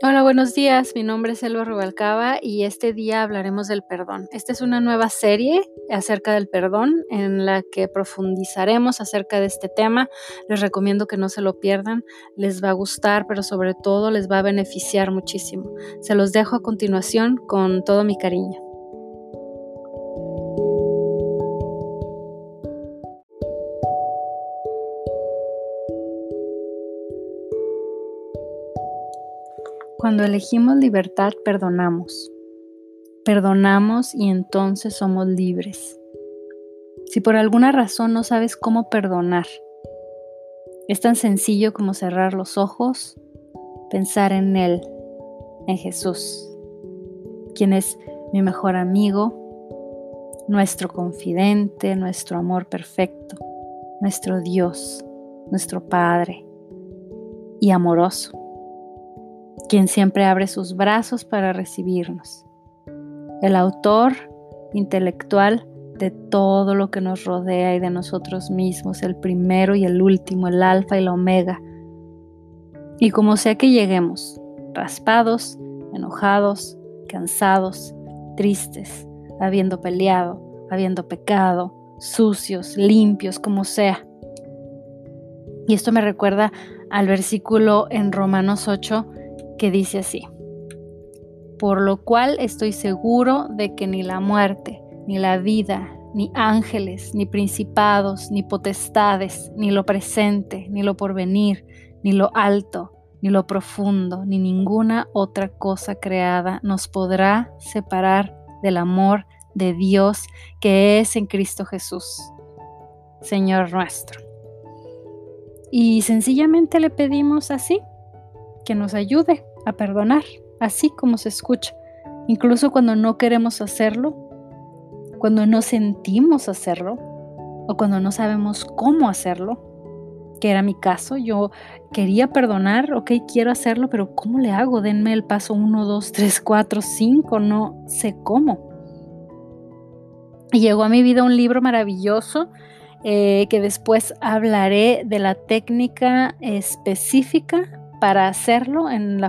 Hola, buenos días. Mi nombre es Elba Rubalcaba y este día hablaremos del perdón. Esta es una nueva serie acerca del perdón en la que profundizaremos acerca de este tema. Les recomiendo que no se lo pierdan. Les va a gustar, pero sobre todo les va a beneficiar muchísimo. Se los dejo a continuación con todo mi cariño. Cuando elegimos libertad, perdonamos. Perdonamos y entonces somos libres. Si por alguna razón no sabes cómo perdonar, es tan sencillo como cerrar los ojos, pensar en Él, en Jesús, quien es mi mejor amigo, nuestro confidente, nuestro amor perfecto, nuestro Dios, nuestro Padre y amoroso quien siempre abre sus brazos para recibirnos. El autor intelectual de todo lo que nos rodea y de nosotros mismos, el primero y el último, el alfa y la omega. Y como sea que lleguemos, raspados, enojados, cansados, tristes, habiendo peleado, habiendo pecado, sucios, limpios, como sea. Y esto me recuerda al versículo en Romanos 8 que dice así, por lo cual estoy seguro de que ni la muerte, ni la vida, ni ángeles, ni principados, ni potestades, ni lo presente, ni lo porvenir, ni lo alto, ni lo profundo, ni ninguna otra cosa creada nos podrá separar del amor de Dios que es en Cristo Jesús, Señor nuestro. Y sencillamente le pedimos así, que nos ayude a perdonar, así como se escucha, incluso cuando no queremos hacerlo, cuando no sentimos hacerlo o cuando no sabemos cómo hacerlo, que era mi caso, yo quería perdonar, ok, quiero hacerlo, pero ¿cómo le hago? Denme el paso 1, 2, 3, 4, 5, no sé cómo. Y llegó a mi vida un libro maravilloso eh, que después hablaré de la técnica específica para hacerlo en,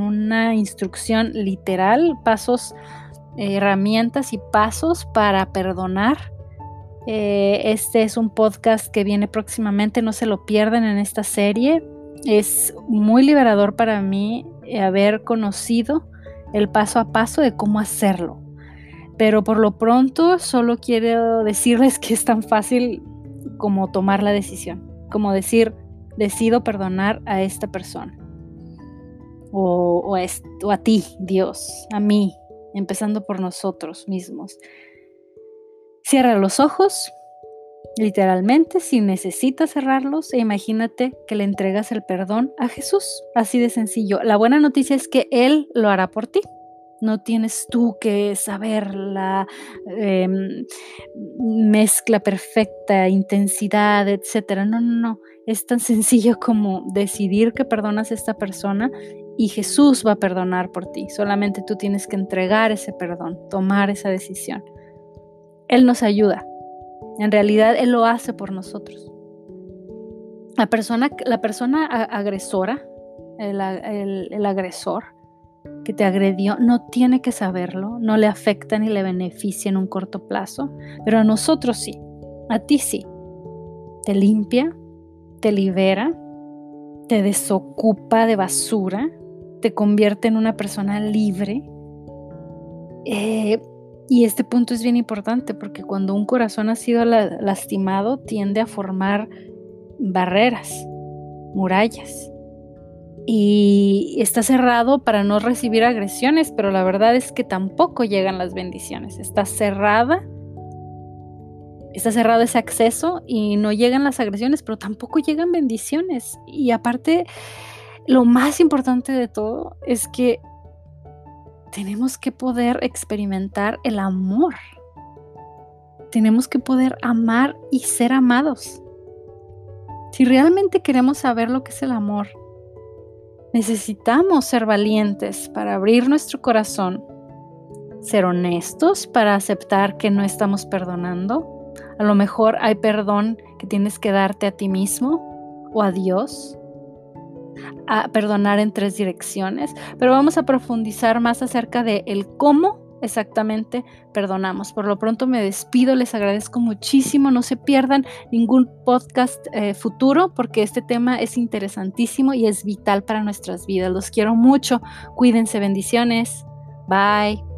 una, instrucción literal, pasos, herramientas y pasos para perdonar. Eh, este es un podcast que viene próximamente, no se lo pierdan en esta serie. Es muy liberador para mí haber conocido el paso a paso de cómo hacerlo. Pero por lo pronto solo quiero decirles que es tan fácil como tomar la decisión, como decir, decido perdonar a esta persona. O, a, a ti, Dios, a mí, empezando por nosotros mismos. Cierra los ojos, literalmente, si necesitas cerrarlos, e imagínate que le entregas el perdón a Jesús. Así de sencillo. La buena noticia es que Él lo hará por ti. No tienes tú que saber la em, mezcla perfecta, intensidad, etcétera. No, no, no. Es tan sencillo como decidir que perdonas a esta persona y Jesús va a perdonar por ti. Solamente tú tienes que entregar ese perdón, tomar esa decisión. Él nos ayuda. En realidad, Él lo hace por nosotros. La persona, la persona agresora, el, el agresor, que te agredió no tiene que saberlo, no le afecta ni le beneficia en un corto plazo, pero a nosotros sí, a ti sí. Te limpia, te libera, te desocupa de basura, te convierte en una persona libre. Eh, y este punto es bien importante porque cuando un corazón ha sido lastimado tiende a formar barreras, murallas y está cerrado para no recibir agresiones, pero la verdad es que tampoco llegan las bendiciones. Está cerrada, está cerrado ese acceso y no llegan las agresiones, pero tampoco llegan bendiciones. Y aparte, lo más importante de todo es que tenemos que poder experimentar el amor. Tenemos que poder amar y ser amados. Si realmente queremos saber lo que es el amor, Necesitamos ser valientes para abrir nuestro corazón, ser honestos para aceptar que no estamos perdonando. A lo mejor hay perdón que tienes que darte a ti mismo o a Dios. a perdonar en tres direcciones, pero vamos a profundizar más acerca de el cómo exactamente perdonamos. Por lo pronto me despido, les agradezco muchísimo, no se pierdan ningún podcast eh, futuro porque este tema es interesantísimo y es vital para nuestras vidas. Los quiero mucho, cuídense, bendiciones, bye.